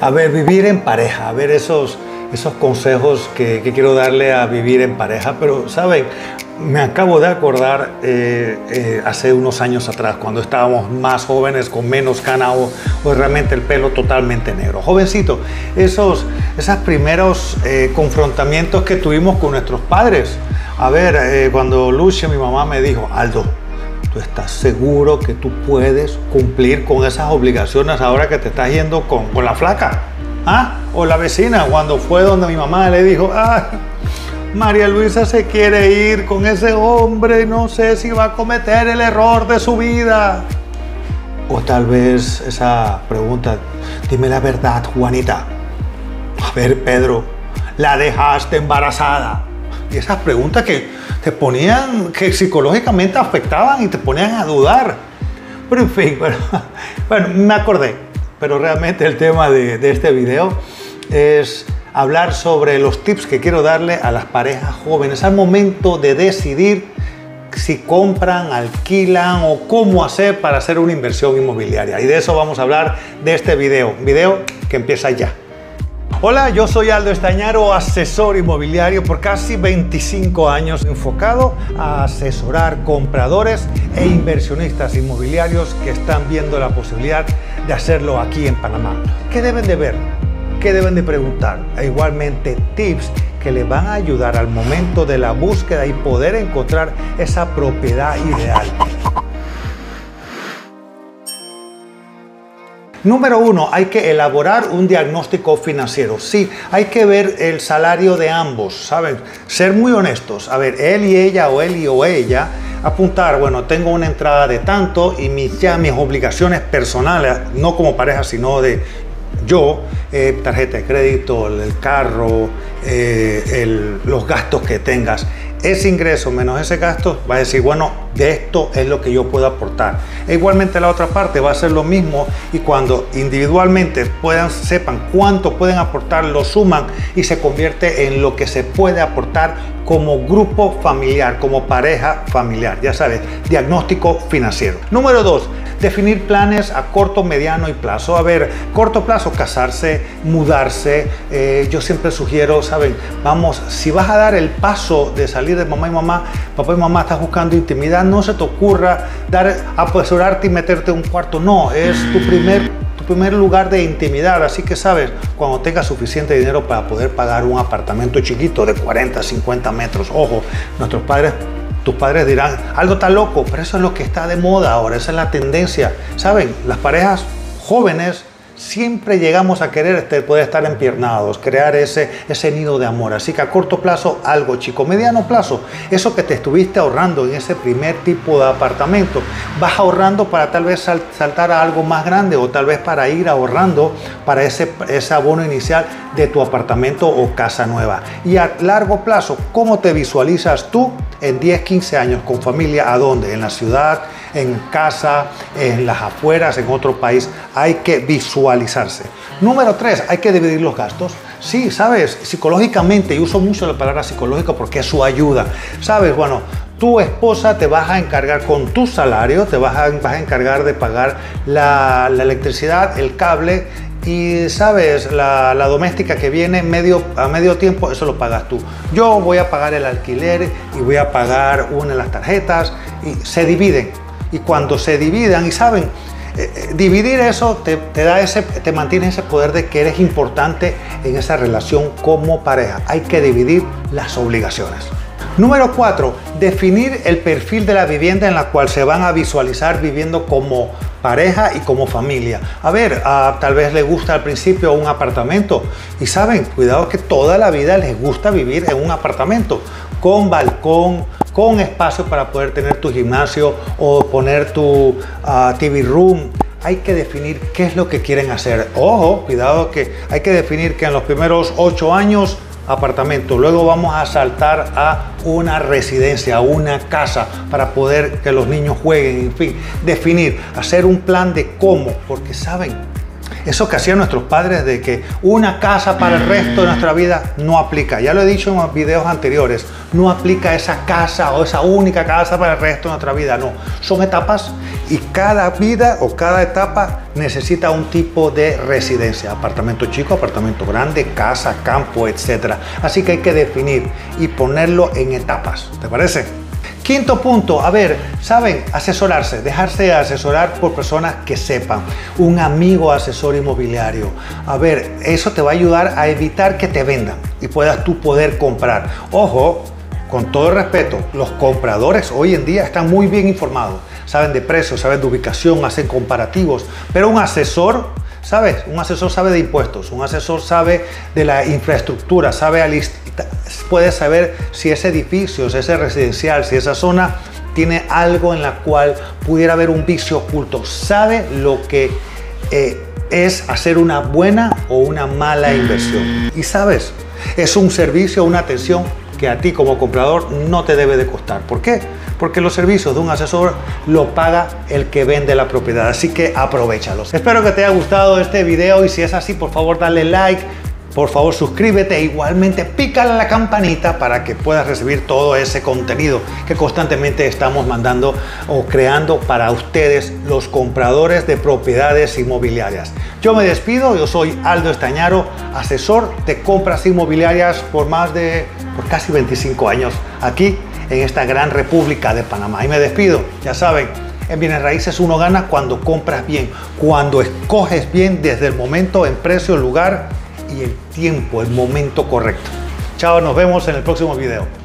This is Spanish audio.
A ver, vivir en pareja, a ver esos, esos consejos que, quiero darle a vivir en pareja, pero saben, me acabo de acordar eh, eh, hace unos años atrás, cuando estábamos más jóvenes, con menos cana o, realmente el pelo totalmente negro. Jovencito, esos, esos primeros eh, confrontamientos que tuvimos con nuestros padres. A ver, cuando Lucia, mi mamá, me dijo, Aldo, ¿tú estás seguro que tú puedes cumplir con esas obligaciones ahora que te estás yendo con, con la flaca? ¿Ah? O la vecina, cuando fue donde mi mamá le dijo, ah, María Luisa se quiere ir con ese hombre, no sé si va a cometer el error de su vida. O tal vez esa pregunta, dime la verdad, Juanita. A ver, Pedro, la dejaste embarazada. Y esas preguntas que te ponían, que psicológicamente afectaban y te ponían a dudar. Pero en fin, bueno, me acordé. Pero realmente el tema de, de este video es hablar sobre los tips que quiero darle a las parejas jóvenes al momento de decidir si compran, alquilan o cómo hacer para hacer una inversión inmobiliaria. Y de eso vamos a hablar de este video, video que empieza ya. Hola, yo soy Aldo Estañaro, asesor inmobiliario por casi 25 años enfocado a asesorar compradores e inversionistas inmobiliarios que están viendo la posibilidad de hacerlo aquí en Panamá. ¿Qué deben de ver? ¿Qué deben de preguntar? E igualmente tips que les van a ayudar al momento de la búsqueda y poder encontrar esa propiedad ideal. Número uno, hay que elaborar un diagnóstico financiero. Sí, hay que ver el salario de ambos, ¿saben? Ser muy honestos. A ver, él y ella o él y o ella apuntar, bueno, tengo una entrada de tanto y mis, ya mis obligaciones personales, no como pareja, sino de yo, eh, tarjeta de crédito, el carro, eh, los gastos que tengas, ese ingreso menos ese gasto, va a decir, bueno, de esto es lo que yo puedo aportar. E igualmente la otra parte va a ser lo mismo y cuando individualmente puedan, sepan cuánto pueden aportar, lo suman y se convierte en lo que se puede aportar como grupo familiar, como pareja familiar. Ya sabes, diagnóstico financiero. Número dos, definir planes a corto, mediano y plazo. A ver, corto plazo, casarse, mudarse. Eh, yo siempre sugiero, saben, vamos, si vas a dar el paso de salir de mamá y mamá, papá y mamá estás buscando intimidad, no se te ocurra dar, apresurarte y meterte en un cuarto. No, es tu primer tu primer lugar de intimidad. Así que sabes, cuando tengas suficiente dinero para poder pagar un apartamento chiquito de 40, 50 metros, ojo, nuestros padres tus padres dirán, algo está loco, pero eso es lo que está de moda ahora, esa es la tendencia. ¿Saben? Las parejas jóvenes siempre llegamos a querer este, poder estar empiernados, crear ese, ese nido de amor. Así que a corto plazo, algo chico. Mediano plazo, eso que te estuviste ahorrando en ese primer tipo de apartamento, vas ahorrando para tal vez saltar a algo más grande o tal vez para ir ahorrando para ese, ese abono inicial de tu apartamento o casa nueva. Y a largo plazo, ¿cómo te visualizas tú en 10, 15 años con familia? ¿A dónde? ¿En la ciudad? ¿En casa? ¿En las afueras? ¿En otro país? Hay que visualizarse. Número 3, hay que dividir los gastos. Sí, sabes, psicológicamente, y uso mucho la palabra psicológica porque es su ayuda. Sabes, bueno, tu esposa te vas a encargar con tu salario, te vas a, vas a encargar de pagar la, la electricidad, el cable y sabes, la, doméstica que viene medio, a medio tiempo, eso lo pagas tú. Yo voy a pagar el alquiler y voy a pagar una de las tarjetas y se dividen. Y cuando se dividan y saben, eh, eh, dividir eso te, da ese, te mantiene ese poder de que eres importante en esa relación como pareja. Hay que dividir las obligaciones. Número 4. Definir el perfil de la vivienda en la cual se van a visualizar viviendo como pareja y como familia. A ver, tal vez le gusta al principio un apartamento y saben, cuidado que toda la vida les gusta vivir en un apartamento con balcón, con espacio para poder tener tu gimnasio o poner tu ah, TV room. Hay que definir qué es lo que quieren hacer. Ojo, cuidado que hay que definir que en los primeros ocho años apartamento. Luego vamos a saltar a una residencia, a una casa para poder que los niños jueguen, en fin, definir, hacer un plan de cómo, porque saben, Eso que hacían nuestros padres de que una casa para el resto de nuestra vida no aplica. Ya lo he dicho en los videos anteriores, no aplica esa casa o esa única casa para el resto de nuestra vida, no. Son etapas y cada vida o cada etapa necesita un tipo de residencia, apartamento chico, apartamento grande, casa, campo, etc. Así que hay que definir y ponerlo en etapas. ¿Te parece? Quinto punto, a ver, saben, asesorarse, dejarse asesorar por personas que sepan. Un amigo asesor inmobiliario. A ver, eso te va a ayudar a evitar que te vendan y puedas tú poder comprar. Ojo, con todo respeto, los compradores hoy en día están muy bien informados. Saben de precios, saben de ubicación, hacen comparativos. Pero un asesor ¿Sabes? Un asesor sabe de impuestos, un asesor sabe de la infraestructura, sabe puede saber si ese edificio, si ese residencial, si esa zona tiene algo en la cual pudiera haber un vicio oculto. Sabe lo que eh, es hacer una buena o una mala inversión. Y sabes, es un servicio, una atención que a ti como comprador no te debe de costar. ¿Por qué? Porque los servicios de un asesor lo paga el que vende la propiedad, así que aprovechalos. Espero que te haya gustado este video y si es así, por favor dale like, por favor suscríbete e igualmente pícale a la campanita para que puedas recibir todo ese contenido que constantemente estamos mandando o creando para ustedes los compradores de propiedades inmobiliarias. Yo me despido, yo soy Aldo Estañaro, asesor de compras inmobiliarias por más de por casi 25 años aquí en esta gran república de Panamá. Y me despido, ya saben, en bienes raíces uno gana cuando compras bien, cuando escoges bien desde el momento, en precio, lugar y el tiempo, el momento correcto. Chao, nos vemos en el próximo video.